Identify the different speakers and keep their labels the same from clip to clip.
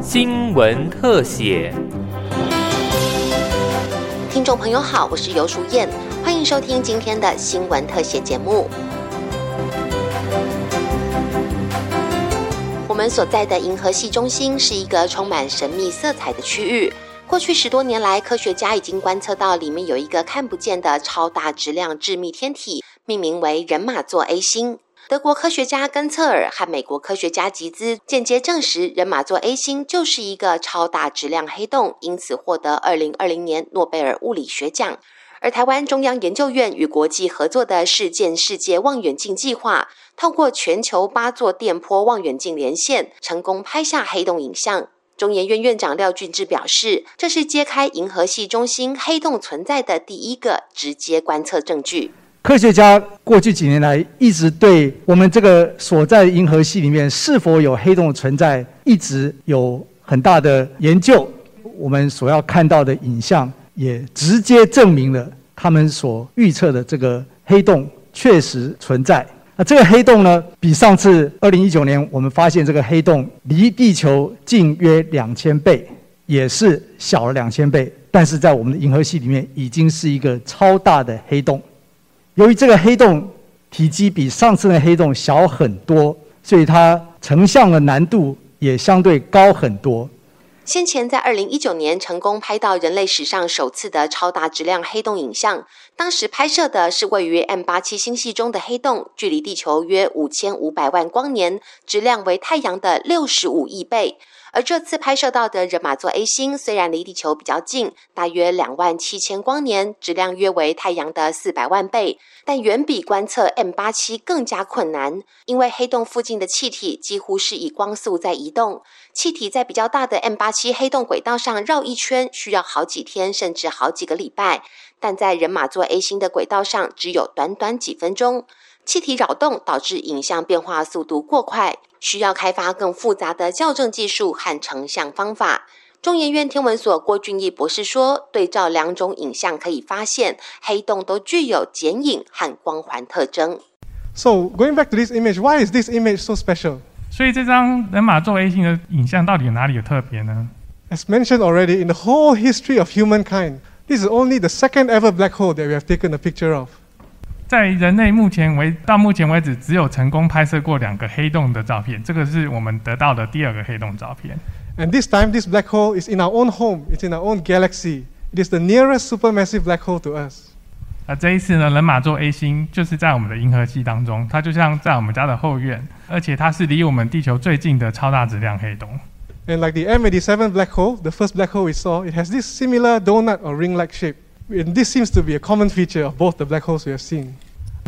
Speaker 1: 新闻特写。
Speaker 2: 听众朋友好，我是尤淑燕，欢迎收听今天的新闻特写节目。我们所在的银河系中心是一个充满神秘色彩的区域。过去十多年来，科学家已经观测到里面有一个看不见的超大质量致密天体，命名为人马座 A 星。德国科学家根策尔和美国科学家吉兹间接证实，人马座 A 星就是一个超大质量黑洞，因此获得二零二零年诺贝尔物理学奖。而台湾中央研究院与国际合作的事件世界望远镜计划，透过全球八座电波望远镜连线，成功拍下黑洞影像。中研院院长廖俊志表示，这是揭开银河系中心黑洞存在的第一个直接观测证据。
Speaker 3: 科学家过去几年来一直对我们这个所在银河系里面是否有黑洞存在，一直有很大的研究。我们所要看到的影像也直接证明了他们所预测的这个黑洞确实存在。那这个黑洞呢，比上次二零一九年我们发现这个黑洞离地球近约两千倍，也是小了两千倍，但是在我们的银河系里面已经是一个超大的黑洞。由于这个黑洞体积比上次的黑洞小很多，所以它成像的难度也相对高很多。
Speaker 2: 先前在二零一九年成功拍到人类史上首次的超大质量黑洞影像，当时拍摄的是位于 M 八七星系中的黑洞，距离地球约五千五百万光年，质量为太阳的六十五亿倍。而这次拍摄到的人马座 A 星，虽然离地球比较近，大约两万七千光年，质量约为太阳的四百万倍，但远比观测 M 八七更加困难，因为黑洞附近的气体几乎是以光速在移动，气体在比较大的 M 八七黑洞轨道上绕一圈需要好几天，甚至好几个礼拜，但在人马座 A 星的轨道上只有短短几分钟。气体扰动导致影像变化速度过快，需要开发更复杂的校正技术和成像方法。中研院天文所郭俊义博士说，对照两种影像，可以发现黑洞都具有剪影和光环特征。
Speaker 4: So going back to this image, why is this image so special?
Speaker 5: 所以这张人马座 A 星的影像到底有哪里有特别呢
Speaker 4: ？As mentioned already, in the whole history of humankind, this is only the second ever black hole that we have taken a picture of.
Speaker 5: 在人类目前为到目前为止，只有成功拍摄过两个黑洞的照片，这个是我们得到的第二个黑洞照片。
Speaker 4: And this time, this black hole is in our own home. It's in our own galaxy. It is the nearest supermassive black hole to us.
Speaker 5: 啊，这一次呢，人马座 A 星就是在我们的银河系当中，它就像在我们家的后院，而且它是离我们地球最近的超大质量黑洞。
Speaker 4: And like the M87 black hole, the first black hole we saw, it has this similar donut or ring-like shape. And this seems to be a common feature of both the black holes we have seen.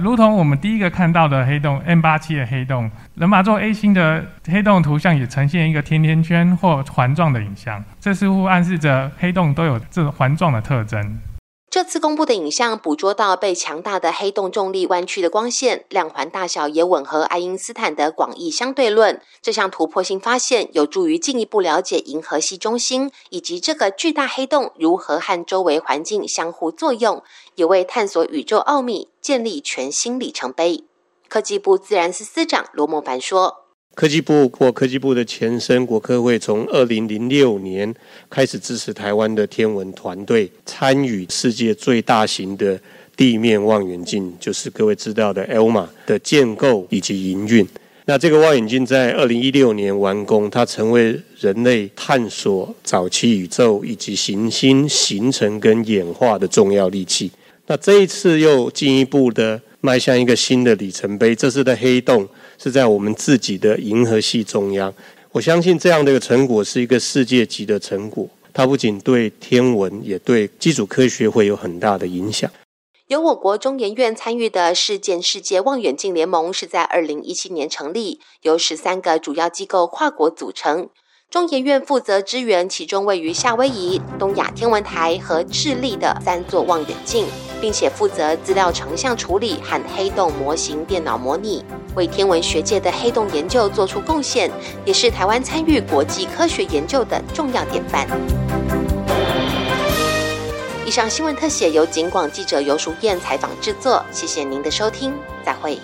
Speaker 5: 如同我们第一个看到的黑洞 M 八七的黑洞，人马座 A 星的黑洞图像也呈现一个甜甜圈或环状的影像，这似乎暗示着黑洞都有这环状的特征。
Speaker 2: 这次公布的影像捕捉到被强大的黑洞重力弯曲的光线，亮环大小也吻合爱因斯坦的广义相对论。这项突破性发现有助于进一步了解银河系中心以及这个巨大黑洞如何和周围环境相互作用，也为探索宇宙奥秘建立全新里程碑。科技部自然司司长罗梦凡说。
Speaker 6: 科技部或科技部的前身国科会，从二零零六年开始支持台湾的天文团队参与世界最大型的地面望远镜，就是各位知道的 ELMA 的建构以及营运。那这个望远镜在二零一六年完工，它成为人类探索早期宇宙以及行星形成跟演化的重要利器。那这一次又进一步的迈向一个新的里程碑，这次的黑洞。是在我们自己的银河系中央，我相信这样的一个成果是一个世界级的成果。它不仅对天文，也对基础科学会有很大的影响。
Speaker 2: 由我国中研院参与的世界世界望远镜联盟是在二零一七年成立，由十三个主要机构跨国组成。中研院负责支援其中位于夏威夷、东亚天文台和智利的三座望远镜，并且负责资料成像处理和黑洞模型电脑模拟，为天文学界的黑洞研究做出贡献，也是台湾参与国际科学研究的重要典范。以上新闻特写由警广记者尤淑燕采访制作，谢谢您的收听，再会。